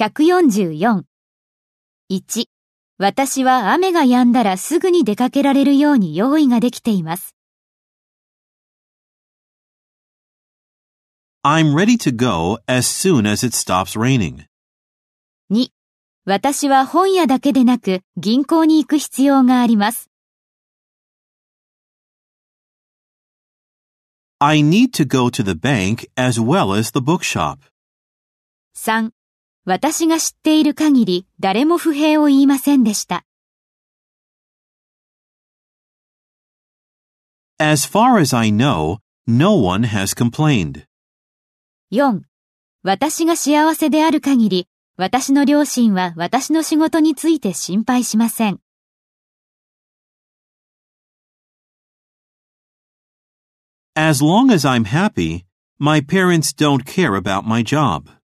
144。1、私は雨が止んだらすぐに出かけられるように用意ができています。I'm ready to go as soon as it stops raining. 2、私は本屋だけでなく銀行に行く必要があります。I need to go to the bank as well as the bookshop. 3、私が知っている限り誰も不平を言いませんでした。As far as I know, no one has complained. 4. 私が幸せである限り、私の両親は私の仕事について心配しません。As long as I'm happy, my parents don't care about my job.